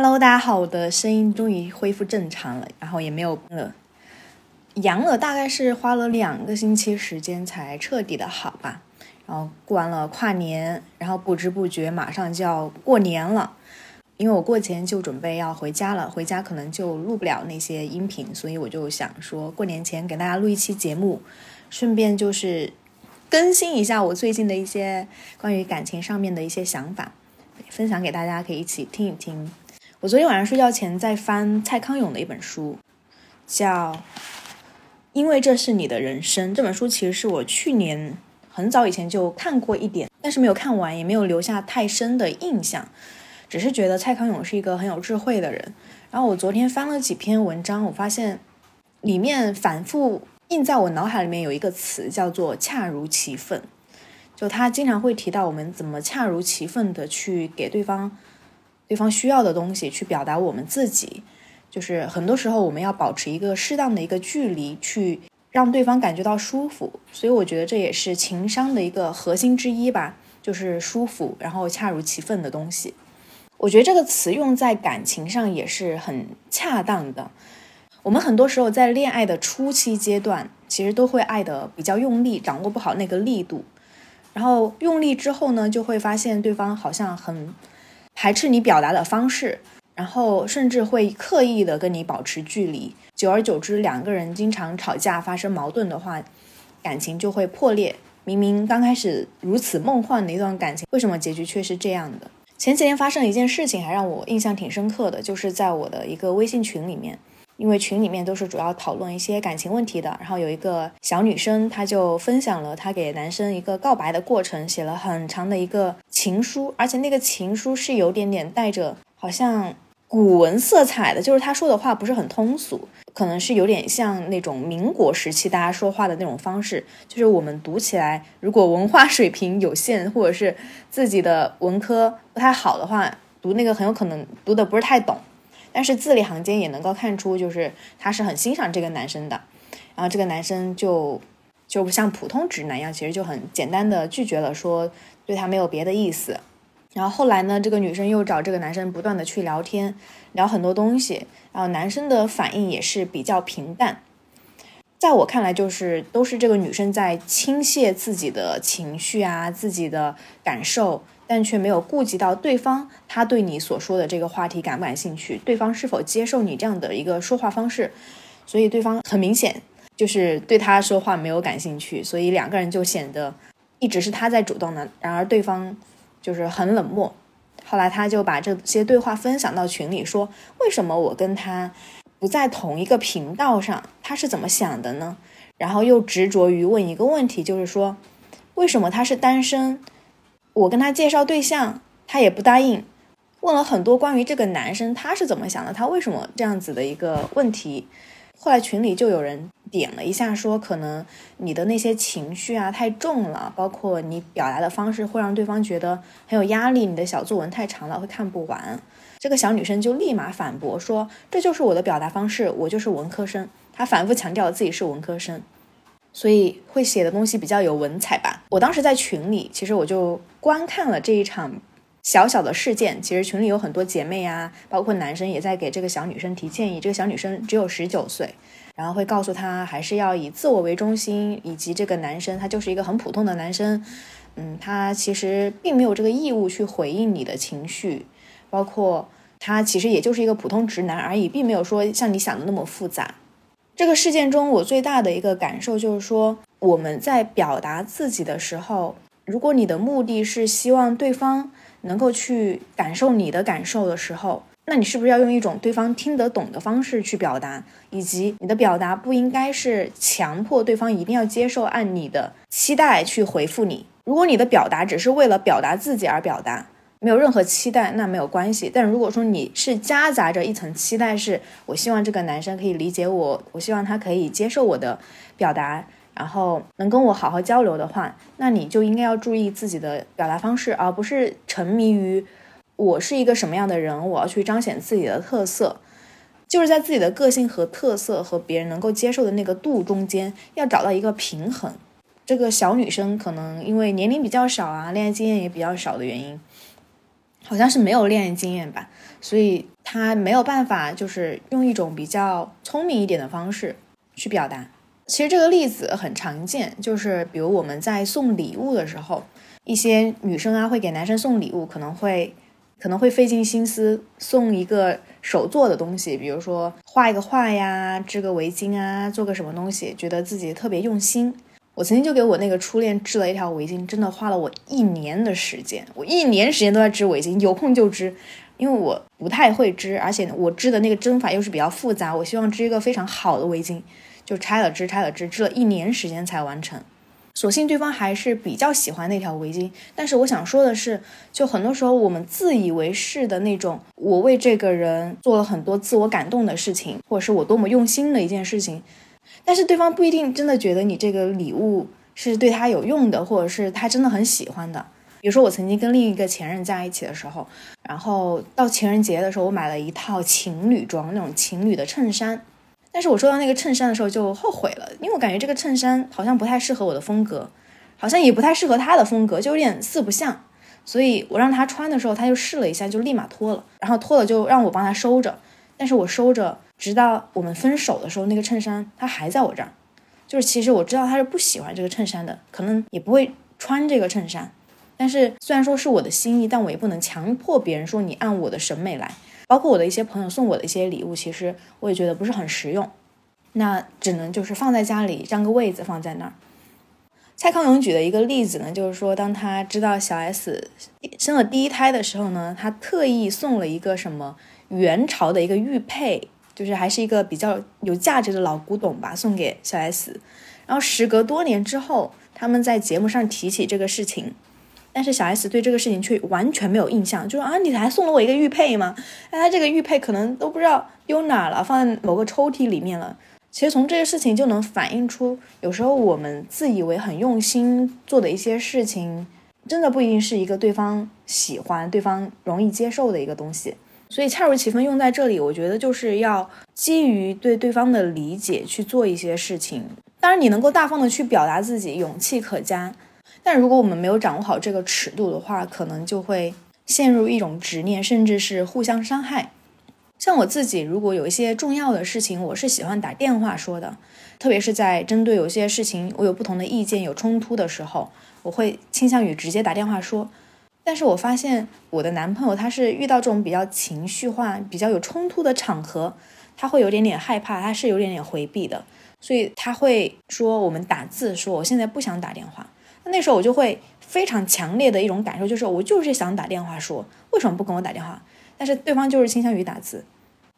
Hello，大家好，我的声音终于恢复正常了，然后也没有了，阳了大概是花了两个星期时间才彻底的好吧。然后过完了跨年，然后不知不觉马上就要过年了，因为我过前就准备要回家了，回家可能就录不了那些音频，所以我就想说过年前给大家录一期节目，顺便就是更新一下我最近的一些关于感情上面的一些想法，分享给大家，可以一起听一听。我昨天晚上睡觉前在翻蔡康永的一本书，叫《因为这是你的人生》。这本书其实是我去年很早以前就看过一点，但是没有看完，也没有留下太深的印象，只是觉得蔡康永是一个很有智慧的人。然后我昨天翻了几篇文章，我发现里面反复印在我脑海里面有一个词叫做“恰如其分”，就他经常会提到我们怎么恰如其分的去给对方。对方需要的东西去表达我们自己，就是很多时候我们要保持一个适当的一个距离，去让对方感觉到舒服。所以我觉得这也是情商的一个核心之一吧，就是舒服，然后恰如其分的东西。我觉得这个词用在感情上也是很恰当的。我们很多时候在恋爱的初期阶段，其实都会爱的比较用力，掌握不好那个力度，然后用力之后呢，就会发现对方好像很。排斥你表达的方式，然后甚至会刻意的跟你保持距离，久而久之，两个人经常吵架发生矛盾的话，感情就会破裂。明明刚开始如此梦幻的一段感情，为什么结局却是这样的？前几天发生了一件事情，还让我印象挺深刻的，就是在我的一个微信群里面。因为群里面都是主要讨论一些感情问题的，然后有一个小女生，她就分享了她给男生一个告白的过程，写了很长的一个情书，而且那个情书是有点点带着好像古文色彩的，就是她说的话不是很通俗，可能是有点像那种民国时期大家说话的那种方式，就是我们读起来，如果文化水平有限，或者是自己的文科不太好的话，读那个很有可能读的不是太懂。但是字里行间也能够看出，就是他是很欣赏这个男生的，然后这个男生就就不像普通直男一样，其实就很简单的拒绝了，说对他没有别的意思。然后后来呢，这个女生又找这个男生不断的去聊天，聊很多东西，然后男生的反应也是比较平淡。在我看来，就是都是这个女生在倾泻自己的情绪啊，自己的感受。但却没有顾及到对方，他对你所说的这个话题感不感兴趣？对方是否接受你这样的一个说话方式？所以对方很明显就是对他说话没有感兴趣，所以两个人就显得一直是他在主动的，然而对方就是很冷漠。后来他就把这些对话分享到群里，说为什么我跟他不在同一个频道上？他是怎么想的呢？然后又执着于问一个问题，就是说为什么他是单身？我跟他介绍对象，他也不答应。问了很多关于这个男生他是怎么想的，他为什么这样子的一个问题。后来群里就有人点了一下，说可能你的那些情绪啊太重了，包括你表达的方式会让对方觉得很有压力。你的小作文太长了，会看不完。这个小女生就立马反驳说：“这就是我的表达方式，我就是文科生。”她反复强调自己是文科生。所以会写的东西比较有文采吧。我当时在群里，其实我就观看了这一场小小的事件。其实群里有很多姐妹啊，包括男生也在给这个小女生提建议。这个小女生只有十九岁，然后会告诉她还是要以自我为中心，以及这个男生他就是一个很普通的男生，嗯，他其实并没有这个义务去回应你的情绪，包括他其实也就是一个普通直男而已，并没有说像你想的那么复杂。这个事件中，我最大的一个感受就是说，我们在表达自己的时候，如果你的目的是希望对方能够去感受你的感受的时候，那你是不是要用一种对方听得懂的方式去表达？以及你的表达不应该是强迫对方一定要接受，按你的期待去回复你。如果你的表达只是为了表达自己而表达。没有任何期待，那没有关系。但如果说你是夹杂着一层期待，是我希望这个男生可以理解我，我希望他可以接受我的表达，然后能跟我好好交流的话，那你就应该要注意自己的表达方式，而不是沉迷于我是一个什么样的人，我要去彰显自己的特色，就是在自己的个性和特色和别人能够接受的那个度中间，要找到一个平衡。这个小女生可能因为年龄比较少啊，恋爱经验也比较少的原因。好像是没有恋爱经验吧，所以他没有办法就是用一种比较聪明一点的方式去表达。其实这个例子很常见，就是比如我们在送礼物的时候，一些女生啊会给男生送礼物，可能会可能会费尽心思送一个手做的东西，比如说画一个画呀，织个围巾啊，做个什么东西，觉得自己特别用心。我曾经就给我那个初恋织了一条围巾，真的花了我一年的时间，我一年时间都在织围巾，有空就织，因为我不太会织，而且我织的那个针法又是比较复杂，我希望织一个非常好的围巾。就拆了织，拆了织，织了一年时间才完成。所幸对方还是比较喜欢那条围巾。但是我想说的是，就很多时候我们自以为是的那种，我为这个人做了很多自我感动的事情，或者是我多么用心的一件事情，但是对方不一定真的觉得你这个礼物是对他有用的，或者是他真的很喜欢的。比如说我曾经跟另一个前任在一起的时候，然后到情人节的时候，我买了一套情侣装，那种情侣的衬衫。但是我收到那个衬衫的时候就后悔了，因为我感觉这个衬衫好像不太适合我的风格，好像也不太适合他的风格，就有点四不像。所以我让他穿的时候，他就试了一下，就立马脱了，然后脱了就让我帮他收着。但是我收着，直到我们分手的时候，那个衬衫他还在我这儿。就是其实我知道他是不喜欢这个衬衫的，可能也不会穿这个衬衫。但是虽然说是我的心意，但我也不能强迫别人说你按我的审美来。包括我的一些朋友送我的一些礼物，其实我也觉得不是很实用，那只能就是放在家里占个位子放在那儿。蔡康永举的一个例子呢，就是说当他知道小 S 生了第一胎的时候呢，他特意送了一个什么元朝的一个玉佩，就是还是一个比较有价值的老古董吧，送给小 S。然后时隔多年之后，他们在节目上提起这个事情。但是小 S 对这个事情却完全没有印象，就说啊，你还送了我一个玉佩吗？哎，他这个玉佩可能都不知道丢哪了，放在某个抽屉里面了。其实从这个事情就能反映出，有时候我们自以为很用心做的一些事情，真的不一定是一个对方喜欢、对方容易接受的一个东西。所以恰如其分用在这里，我觉得就是要基于对对方的理解去做一些事情。当然，你能够大方的去表达自己，勇气可嘉。但如果我们没有掌握好这个尺度的话，可能就会陷入一种执念，甚至是互相伤害。像我自己，如果有一些重要的事情，我是喜欢打电话说的，特别是在针对有些事情我有不同的意见、有冲突的时候，我会倾向于直接打电话说。但是我发现我的男朋友他是遇到这种比较情绪化、比较有冲突的场合，他会有点点害怕，他是有点点回避的，所以他会说我们打字说我现在不想打电话。那时候我就会非常强烈的一种感受，就是我就是想打电话说，为什么不跟我打电话？但是对方就是倾向于打字。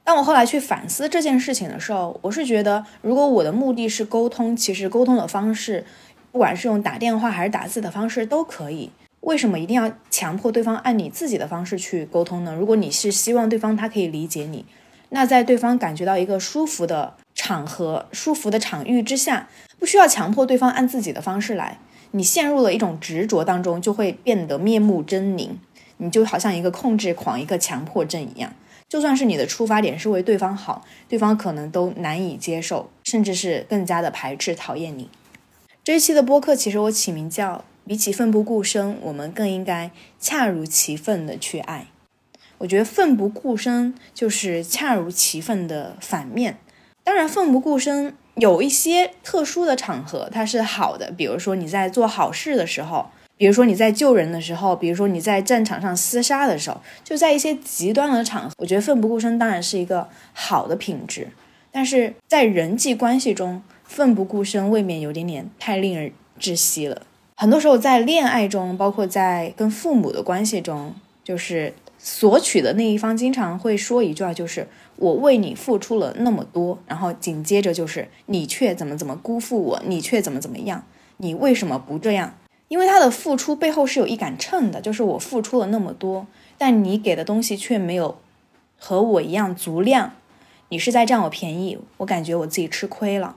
当我后来去反思这件事情的时候，我是觉得，如果我的目的是沟通，其实沟通的方式，不管是用打电话还是打字的方式都可以。为什么一定要强迫对方按你自己的方式去沟通呢？如果你是希望对方他可以理解你，那在对方感觉到一个舒服的场合、舒服的场域之下，不需要强迫对方按自己的方式来。你陷入了一种执着当中，就会变得面目狰狞。你就好像一个控制狂、一个强迫症一样。就算是你的出发点是为对方好，对方可能都难以接受，甚至是更加的排斥、讨厌你。这一期的播客其实我起名叫“比起奋不顾身，我们更应该恰如其分的去爱”。我觉得奋不顾身就是恰如其分的反面。当然，奋不顾身。有一些特殊的场合，它是好的，比如说你在做好事的时候，比如说你在救人的时候，比如说你在战场上厮杀的时候，就在一些极端的场合，我觉得奋不顾身当然是一个好的品质。但是在人际关系中，奋不顾身未免有点点太令人窒息了。很多时候在恋爱中，包括在跟父母的关系中，就是索取的那一方经常会说一句话，就是。我为你付出了那么多，然后紧接着就是你却怎么怎么辜负我，你却怎么怎么样，你为什么不这样？因为他的付出背后是有一杆秤的，就是我付出了那么多，但你给的东西却没有和我一样足量，你是在占我便宜，我感觉我自己吃亏了。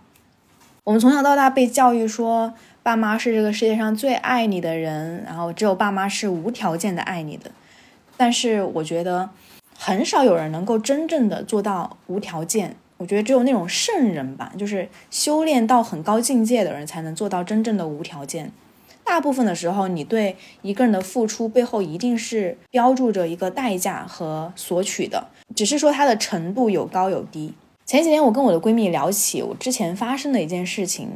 我们从小到大被教育说，爸妈是这个世界上最爱你的人，然后只有爸妈是无条件的爱你的，但是我觉得。很少有人能够真正的做到无条件，我觉得只有那种圣人吧，就是修炼到很高境界的人才能做到真正的无条件。大部分的时候，你对一个人的付出背后一定是标注着一个代价和索取的，只是说它的程度有高有低。前几天我跟我的闺蜜聊起我之前发生的一件事情，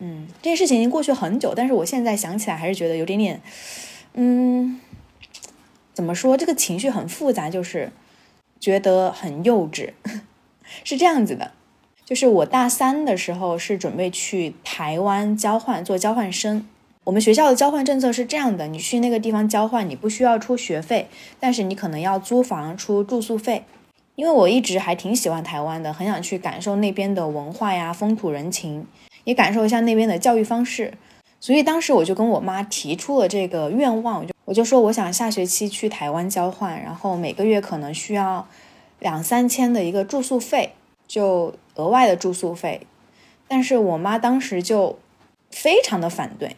嗯，这件事情已经过去很久，但是我现在想起来还是觉得有点点，嗯，怎么说？这个情绪很复杂，就是觉得很幼稚。是这样子的，就是我大三的时候是准备去台湾交换做交换生。我们学校的交换政策是这样的：你去那个地方交换，你不需要出学费，但是你可能要租房出住宿费。因为我一直还挺喜欢台湾的，很想去感受那边的文化呀、风土人情，也感受一下那边的教育方式。所以当时我就跟我妈提出了这个愿望，我就我就说我想下学期去台湾交换，然后每个月可能需要。两三千的一个住宿费，就额外的住宿费，但是我妈当时就非常的反对，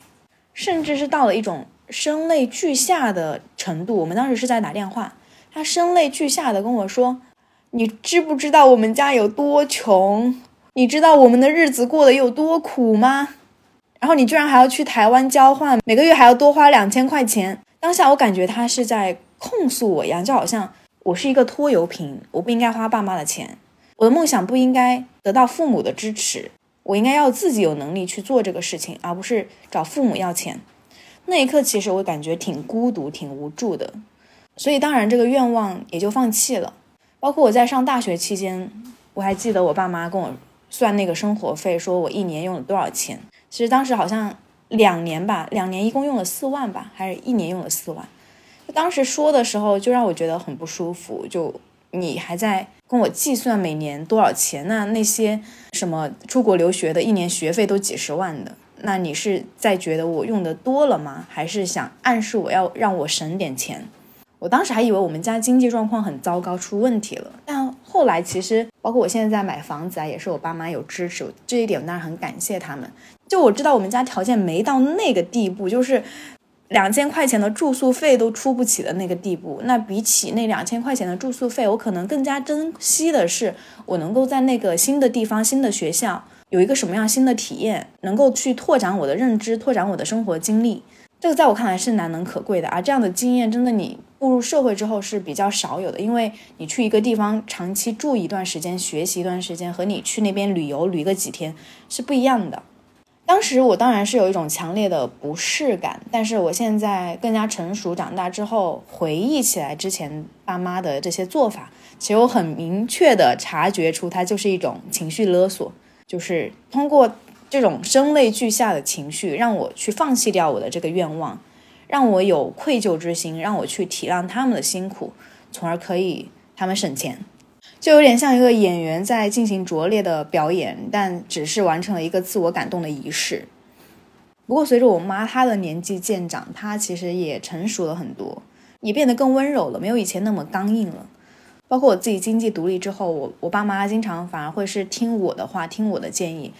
甚至是到了一种声泪俱下的程度。我们当时是在打电话，她声泪俱下的跟我说：“你知不知道我们家有多穷？你知道我们的日子过得有多苦吗？然后你居然还要去台湾交换，每个月还要多花两千块钱。”当下我感觉他是在控诉我一样，就好像。我是一个拖油瓶，我不应该花爸妈的钱，我的梦想不应该得到父母的支持，我应该要自己有能力去做这个事情，而不是找父母要钱。那一刻，其实我感觉挺孤独、挺无助的，所以当然这个愿望也就放弃了。包括我在上大学期间，我还记得我爸妈跟我算那个生活费，说我一年用了多少钱。其实当时好像两年吧，两年一共用了四万吧，还是一年用了四万。当时说的时候，就让我觉得很不舒服。就你还在跟我计算每年多少钱？那那些什么出国留学的，一年学费都几十万的，那你是在觉得我用的多了吗？还是想暗示我要让我省点钱？我当时还以为我们家经济状况很糟糕，出问题了。但后来其实，包括我现在在买房子啊，也是我爸妈有支持，这一点我当然很感谢他们。就我知道我们家条件没到那个地步，就是。两千块钱的住宿费都出不起的那个地步，那比起那两千块钱的住宿费，我可能更加珍惜的是我能够在那个新的地方、新的学校有一个什么样新的体验，能够去拓展我的认知、拓展我的生活经历。这个在我看来是难能可贵的啊！这样的经验真的你步入社会之后是比较少有的，因为你去一个地方长期住一段时间、学习一段时间，和你去那边旅游旅个几天是不一样的。当时我当然是有一种强烈的不适感，但是我现在更加成熟长大之后，回忆起来之前爸妈的这些做法，其实我很明确的察觉出，它就是一种情绪勒索，就是通过这种声泪俱下的情绪，让我去放弃掉我的这个愿望，让我有愧疚之心，让我去体谅他们的辛苦，从而可以他们省钱。就有点像一个演员在进行拙劣的表演，但只是完成了一个自我感动的仪式。不过，随着我妈她的年纪渐长，她其实也成熟了很多，也变得更温柔了，没有以前那么刚硬了。包括我自己经济独立之后，我我爸妈经常反而会是听我的话，听我的建议，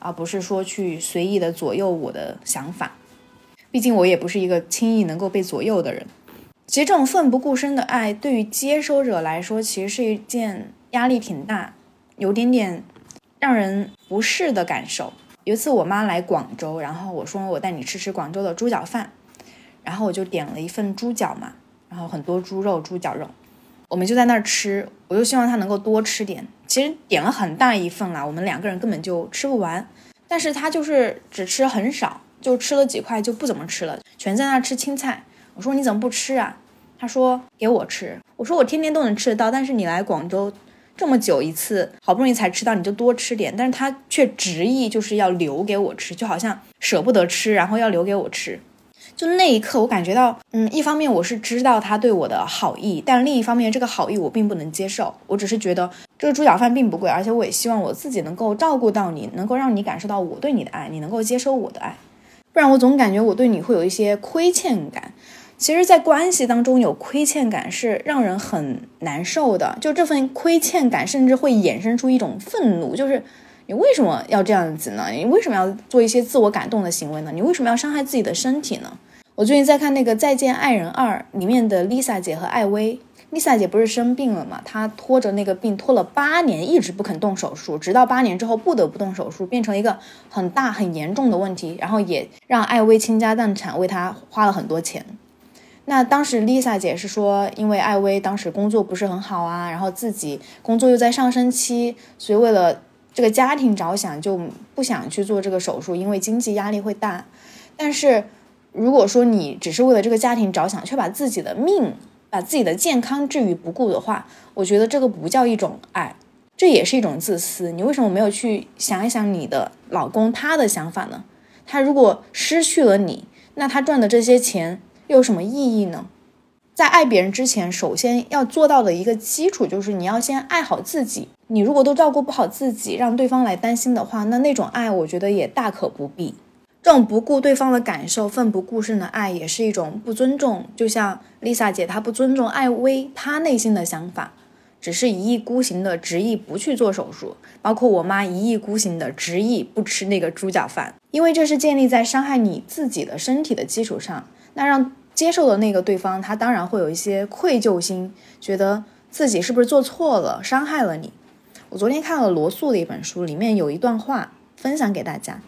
而不是说去随意的左右我的想法。毕竟我也不是一个轻易能够被左右的人。其实这种奋不顾身的爱，对于接收者来说，其实是一件压力挺大、有点点让人不适的感受。有一次我妈来广州，然后我说我带你吃吃广州的猪脚饭，然后我就点了一份猪脚嘛，然后很多猪肉、猪脚肉，我们就在那儿吃。我就希望她能够多吃点。其实点了很大一份啦，我们两个人根本就吃不完。但是她就是只吃很少，就吃了几块就不怎么吃了，全在那吃青菜。我说你怎么不吃啊？他说给我吃。我说我天天都能吃得到，但是你来广州这么久一次，好不容易才吃到，你就多吃点。但是他却执意就是要留给我吃，就好像舍不得吃，然后要留给我吃。就那一刻，我感觉到，嗯，一方面我是知道他对我的好意，但另一方面这个好意我并不能接受。我只是觉得这个猪脚饭并不贵，而且我也希望我自己能够照顾到你，能够让你感受到我对你的爱，你能够接收我的爱。不然我总感觉我对你会有一些亏欠感。其实，在关系当中有亏欠感是让人很难受的。就这份亏欠感，甚至会衍生出一种愤怒，就是你为什么要这样子呢？你为什么要做一些自我感动的行为呢？你为什么要伤害自己的身体呢？我最近在看那个《再见爱人二》里面的 Lisa 姐和艾薇，丽萨姐不是生病了嘛？她拖着那个病拖了八年，一直不肯动手术，直到八年之后不得不动手术，变成一个很大很严重的问题，然后也让艾薇倾家荡产，为她花了很多钱。那当时丽萨姐是说，因为艾薇当时工作不是很好啊，然后自己工作又在上升期，所以为了这个家庭着想，就不想去做这个手术，因为经济压力会大。但是如果说你只是为了这个家庭着想，却把自己的命。把自己的健康置于不顾的话，我觉得这个不叫一种爱，这也是一种自私。你为什么没有去想一想你的老公他的想法呢？他如果失去了你，那他赚的这些钱又有什么意义呢？在爱别人之前，首先要做到的一个基础就是你要先爱好自己。你如果都照顾不好自己，让对方来担心的话，那那种爱我觉得也大可不必。这种不顾对方的感受、奋不顾身的爱，也是一种不尊重。就像丽萨姐，她不尊重艾薇，她内心的想法，只是一意孤行的执意不去做手术。包括我妈一意孤行的执意不吃那个猪脚饭，因为这是建立在伤害你自己的身体的基础上。那让接受的那个对方，他当然会有一些愧疚心，觉得自己是不是做错了，伤害了你。我昨天看了罗素的一本书，里面有一段话分享给大家。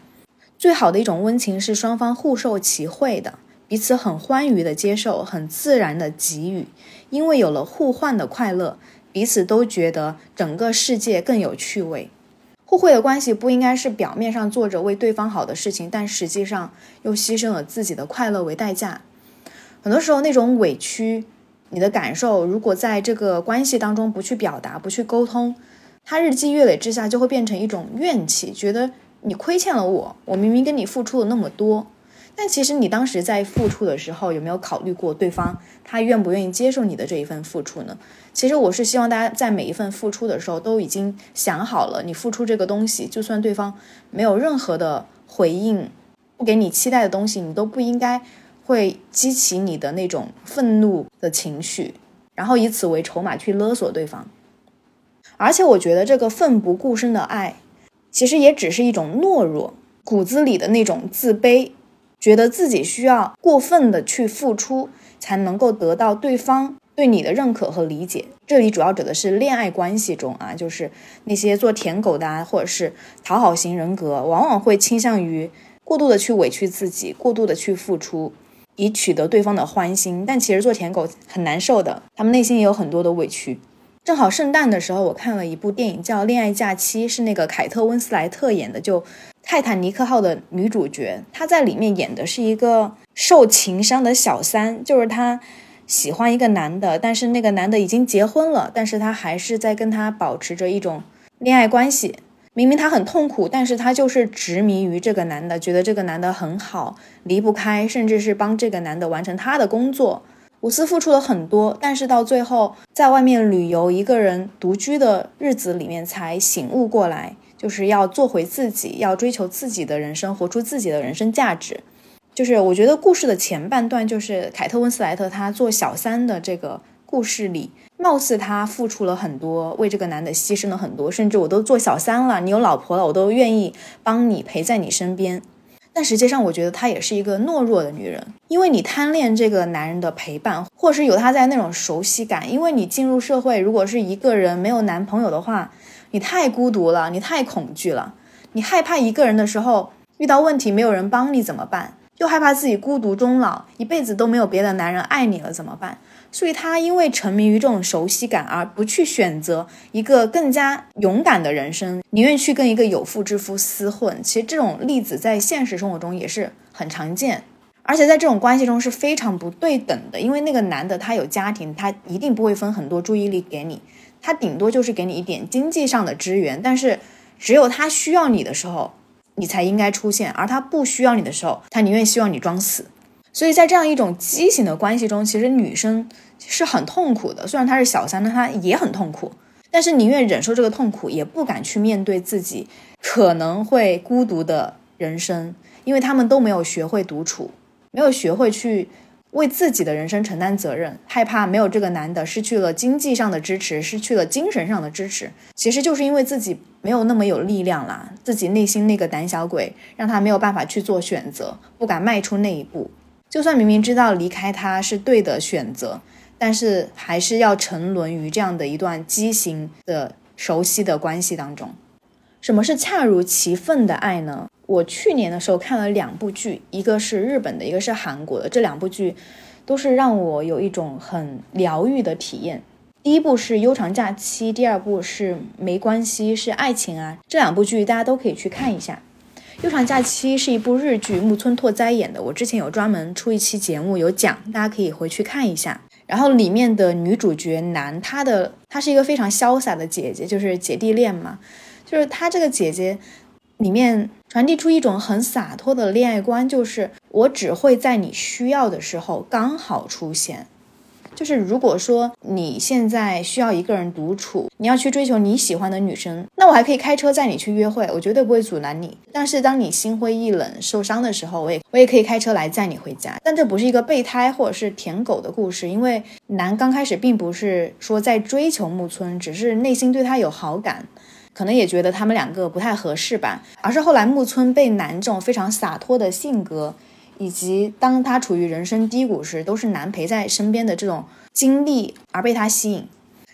最好的一种温情是双方互受其惠的，彼此很欢愉的接受，很自然的给予。因为有了互换的快乐，彼此都觉得整个世界更有趣味。互惠的关系不应该是表面上做着为对方好的事情，但实际上又牺牲了自己的快乐为代价。很多时候，那种委屈，你的感受，如果在这个关系当中不去表达、不去沟通，它日积月累之下就会变成一种怨气，觉得。你亏欠了我，我明明跟你付出了那么多，但其实你当时在付出的时候，有没有考虑过对方他愿不愿意接受你的这一份付出呢？其实我是希望大家在每一份付出的时候都已经想好了，你付出这个东西，就算对方没有任何的回应，不给你期待的东西，你都不应该会激起你的那种愤怒的情绪，然后以此为筹码去勒索对方。而且我觉得这个奋不顾身的爱。其实也只是一种懦弱，骨子里的那种自卑，觉得自己需要过分的去付出，才能够得到对方对你的认可和理解。这里主要指的是恋爱关系中啊，就是那些做舔狗的啊，或者是讨好型人格，往往会倾向于过度的去委屈自己，过度的去付出，以取得对方的欢心。但其实做舔狗很难受的，他们内心也有很多的委屈。正好圣诞的时候，我看了一部电影叫《恋爱假期》，是那个凯特温斯莱特演的，就泰坦尼克号的女主角。她在里面演的是一个受情伤的小三，就是她喜欢一个男的，但是那个男的已经结婚了，但是她还是在跟他保持着一种恋爱关系。明明她很痛苦，但是她就是执迷于这个男的，觉得这个男的很好，离不开，甚至是帮这个男的完成他的工作。伍斯付出了很多，但是到最后，在外面旅游、一个人独居的日子里面，才醒悟过来，就是要做回自己，要追求自己的人生，活出自己的人生价值。就是我觉得故事的前半段，就是凯特温斯莱特她做小三的这个故事里，貌似她付出了很多，为这个男的牺牲了很多，甚至我都做小三了，你有老婆了，我都愿意帮你陪在你身边。但实际上，我觉得她也是一个懦弱的女人，因为你贪恋这个男人的陪伴，或是有他在那种熟悉感。因为你进入社会，如果是一个人没有男朋友的话，你太孤独了，你太恐惧了，你害怕一个人的时候遇到问题没有人帮你怎么办？又害怕自己孤独终老，一辈子都没有别的男人爱你了怎么办？所以她因为沉迷于这种熟悉感，而不去选择一个更加勇敢的人生，宁愿去跟一个有妇之夫厮混。其实这种例子在现实生活中也是很常见，而且在这种关系中是非常不对等的。因为那个男的他有家庭，他一定不会分很多注意力给你，他顶多就是给你一点经济上的支援。但是只有他需要你的时候，你才应该出现；而他不需要你的时候，他宁愿希望你装死。所以在这样一种畸形的关系中，其实女生是很痛苦的。虽然他是小三，但他也很痛苦，但是宁愿忍受这个痛苦，也不敢去面对自己可能会孤独的人生，因为他们都没有学会独处，没有学会去为自己的人生承担责任，害怕没有这个男的，失去了经济上的支持，失去了精神上的支持，其实就是因为自己没有那么有力量啦，自己内心那个胆小鬼让他没有办法去做选择，不敢迈出那一步。就算明明知道离开他是对的选择，但是还是要沉沦于这样的一段畸形的熟悉的关系当中。什么是恰如其分的爱呢？我去年的时候看了两部剧，一个是日本的，一个是韩国的。这两部剧都是让我有一种很疗愈的体验。第一部是《悠长假期》，第二部是《没关系是爱情啊》。这两部剧大家都可以去看一下。《悠长假期》是一部日剧，木村拓哉演的。我之前有专门出一期节目有讲，大家可以回去看一下。然后里面的女主角男，她的她是一个非常潇洒的姐姐，就是姐弟恋嘛。就是她这个姐姐里面传递出一种很洒脱的恋爱观，就是我只会在你需要的时候刚好出现。就是如果说你现在需要一个人独处，你要去追求你喜欢的女生，那我还可以开车载你去约会，我绝对不会阻拦你。但是当你心灰意冷、受伤的时候，我也我也可以开车来载你回家。但这不是一个备胎或者是舔狗的故事，因为男刚开始并不是说在追求木村，只是内心对他有好感，可能也觉得他们两个不太合适吧。而是后来木村被男这种非常洒脱的性格。以及当他处于人生低谷时，都是男陪在身边的这种经历而被他吸引。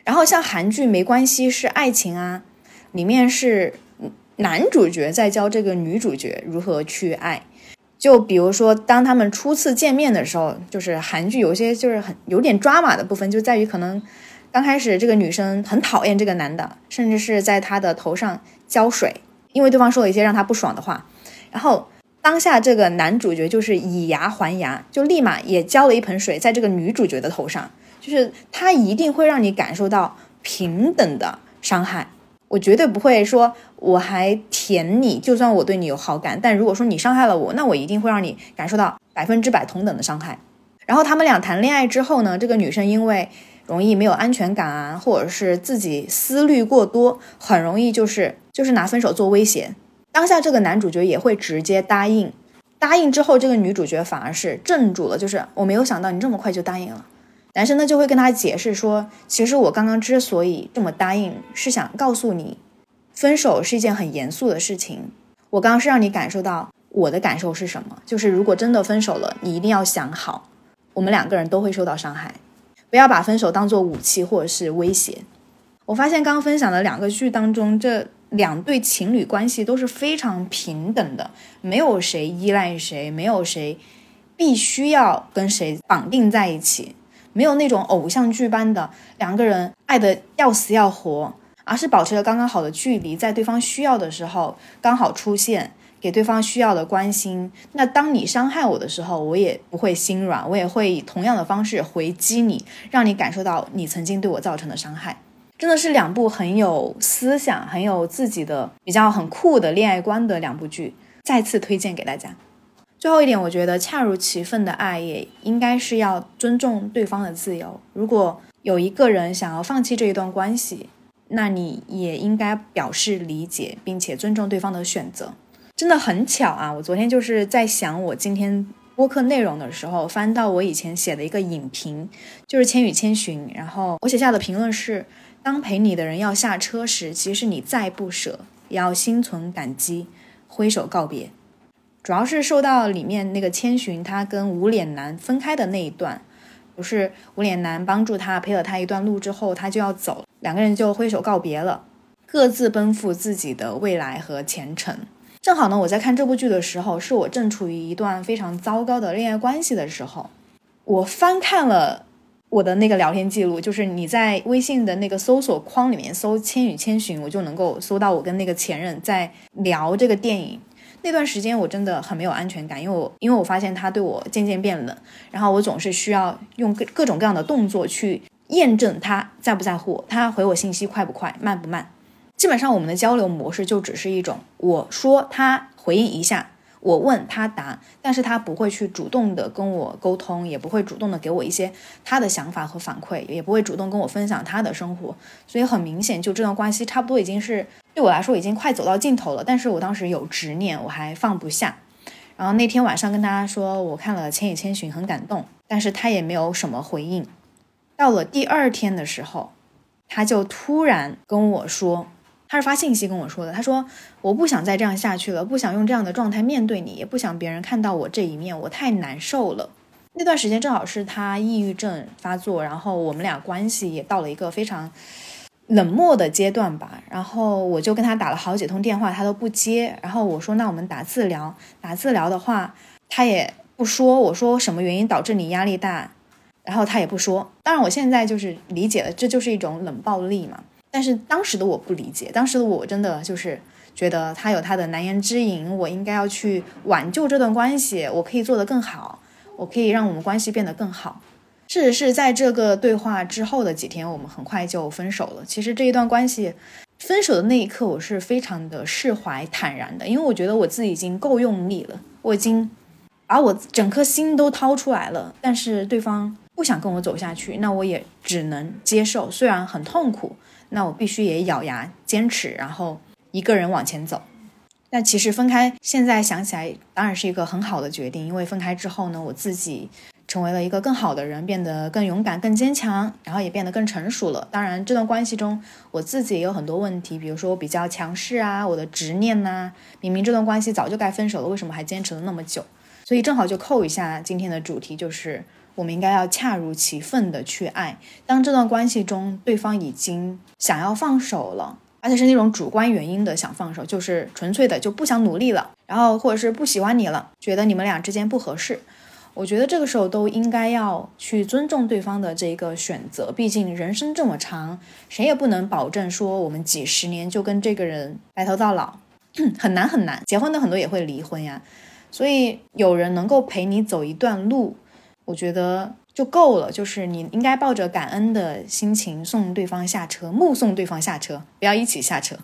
然后像韩剧《没关系是爱情啊》，里面是男主角在教这个女主角如何去爱。就比如说，当他们初次见面的时候，就是韩剧有些就是很有点抓马的部分，就在于可能刚开始这个女生很讨厌这个男的，甚至是在他的头上浇水，因为对方说了一些让他不爽的话，然后。当下这个男主角就是以牙还牙，就立马也浇了一盆水在这个女主角的头上，就是他一定会让你感受到平等的伤害。我绝对不会说我还舔你，就算我对你有好感，但如果说你伤害了我，那我一定会让你感受到百分之百同等的伤害。然后他们俩谈恋爱之后呢，这个女生因为容易没有安全感啊，或者是自己思虑过多，很容易就是就是拿分手做威胁。当下这个男主角也会直接答应，答应之后，这个女主角反而是镇住了，就是我没有想到你这么快就答应了。男生呢就会跟他解释说，其实我刚刚之所以这么答应，是想告诉你，分手是一件很严肃的事情。我刚刚是让你感受到我的感受是什么，就是如果真的分手了，你一定要想好，我们两个人都会受到伤害，不要把分手当做武器或者是威胁。我发现刚刚分享的两个剧当中，这。两对情侣关系都是非常平等的，没有谁依赖谁，没有谁必须要跟谁绑定在一起，没有那种偶像剧般的两个人爱的要死要活，而是保持着刚刚好的距离，在对方需要的时候刚好出现，给对方需要的关心。那当你伤害我的时候，我也不会心软，我也会以同样的方式回击你，让你感受到你曾经对我造成的伤害。真的是两部很有思想、很有自己的比较很酷的恋爱观的两部剧，再次推荐给大家。最后一点，我觉得恰如其分的爱也应该是要尊重对方的自由。如果有一个人想要放弃这一段关系，那你也应该表示理解，并且尊重对方的选择。真的很巧啊！我昨天就是在想我今天播客内容的时候，翻到我以前写的一个影评，就是《千与千寻》，然后我写下的评论是。当陪你的人要下车时，其实你再不舍，也要心存感激，挥手告别。主要是受到里面那个千寻他跟无脸男分开的那一段，不是无脸男帮助他陪了他一段路之后，他就要走，两个人就挥手告别了，各自奔赴自己的未来和前程。正好呢，我在看这部剧的时候，是我正处于一段非常糟糕的恋爱关系的时候，我翻看了。我的那个聊天记录，就是你在微信的那个搜索框里面搜《千与千寻》，我就能够搜到我跟那个前任在聊这个电影。那段时间我真的很没有安全感，因为我因为我发现他对我渐渐变冷，然后我总是需要用各各种各样的动作去验证他在不在乎我，他回我信息快不快，慢不慢。基本上我们的交流模式就只是一种，我说他回应一下。我问他答，但是他不会去主动的跟我沟通，也不会主动的给我一些他的想法和反馈，也不会主动跟我分享他的生活，所以很明显，就这段关系差不多已经是对我来说已经快走到尽头了。但是我当时有执念，我还放不下。然后那天晚上跟他说，我看了《千与千寻》，很感动，但是他也没有什么回应。到了第二天的时候，他就突然跟我说。他是发信息跟我说的，他说我不想再这样下去了，不想用这样的状态面对你，也不想别人看到我这一面，我太难受了。那段时间正好是他抑郁症发作，然后我们俩关系也到了一个非常冷漠的阶段吧。然后我就跟他打了好几通电话，他都不接。然后我说：“那我们打字聊，打字聊的话，他也不说。我说什么原因导致你压力大，然后他也不说。当然，我现在就是理解了，这就是一种冷暴力嘛。但是当时的我不理解，当时的我真的就是觉得他有他的难言之隐，我应该要去挽救这段关系，我可以做得更好。”我可以让我们关系变得更好。事实是在这个对话之后的几天，我们很快就分手了。其实这一段关系分手的那一刻，我是非常的释怀坦然的，因为我觉得我自己已经够用力了，我已经把我整颗心都掏出来了。但是对方不想跟我走下去，那我也只能接受，虽然很痛苦，那我必须也咬牙坚持，然后一个人往前走。那其实分开，现在想起来当然是一个很好的决定，因为分开之后呢，我自己成为了一个更好的人，变得更勇敢、更坚强，然后也变得更成熟了。当然，这段关系中我自己也有很多问题，比如说我比较强势啊，我的执念呐，明明这段关系早就该分手了，为什么还坚持了那么久？所以正好就扣一下今天的主题，就是我们应该要恰如其分的去爱。当这段关系中对方已经想要放手了。而且是那种主观原因的想放手，就是纯粹的就不想努力了，然后或者是不喜欢你了，觉得你们俩之间不合适。我觉得这个时候都应该要去尊重对方的这个选择，毕竟人生这么长，谁也不能保证说我们几十年就跟这个人白头到老，很难很难。结婚的很多也会离婚呀，所以有人能够陪你走一段路，我觉得。就够了，就是你应该抱着感恩的心情送对方下车，目送对方下车，不要一起下车，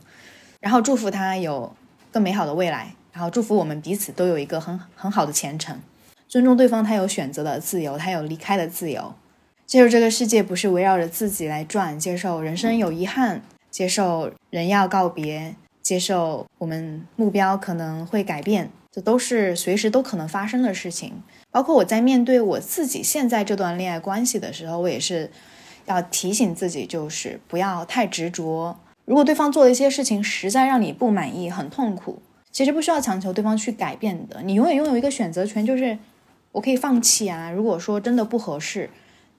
然后祝福他有更美好的未来，然后祝福我们彼此都有一个很很好的前程，尊重对方，他有选择的自由，他有离开的自由，接受这个世界不是围绕着自己来转，接受人生有遗憾，接受人要告别，接受我们目标可能会改变，这都是随时都可能发生的事情。包括我在面对我自己现在这段恋爱关系的时候，我也是要提醒自己，就是不要太执着。如果对方做的一些事情实在让你不满意、很痛苦，其实不需要强求对方去改变的。你永远拥有一个选择权，就是我可以放弃啊。如果说真的不合适，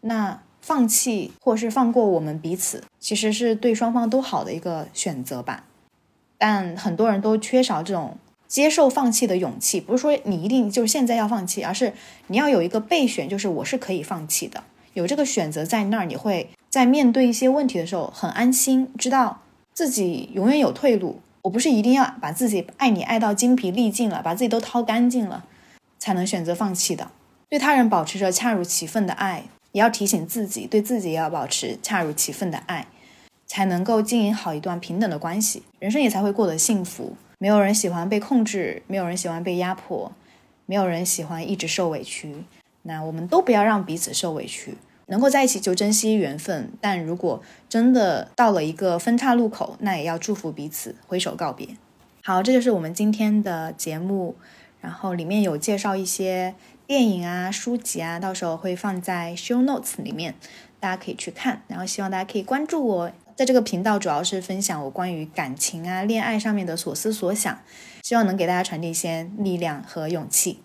那放弃或是放过我们彼此，其实是对双方都好的一个选择吧。但很多人都缺少这种。接受放弃的勇气，不是说你一定就是现在要放弃，而是你要有一个备选，就是我是可以放弃的，有这个选择在那儿，你会在面对一些问题的时候很安心，知道自己永远有退路。我不是一定要把自己爱你爱到精疲力尽了，把自己都掏干净了，才能选择放弃的。对他人保持着恰如其分的爱，也要提醒自己，对自己也要保持恰如其分的爱，才能够经营好一段平等的关系，人生也才会过得幸福。没有人喜欢被控制，没有人喜欢被压迫，没有人喜欢一直受委屈。那我们都不要让彼此受委屈，能够在一起就珍惜缘分。但如果真的到了一个分岔路口，那也要祝福彼此，挥手告别。好，这就是我们今天的节目，然后里面有介绍一些电影啊、书籍啊，到时候会放在 show notes 里面，大家可以去看。然后希望大家可以关注我。在这个频道主要是分享我关于感情啊、恋爱上面的所思所想，希望能给大家传递一些力量和勇气。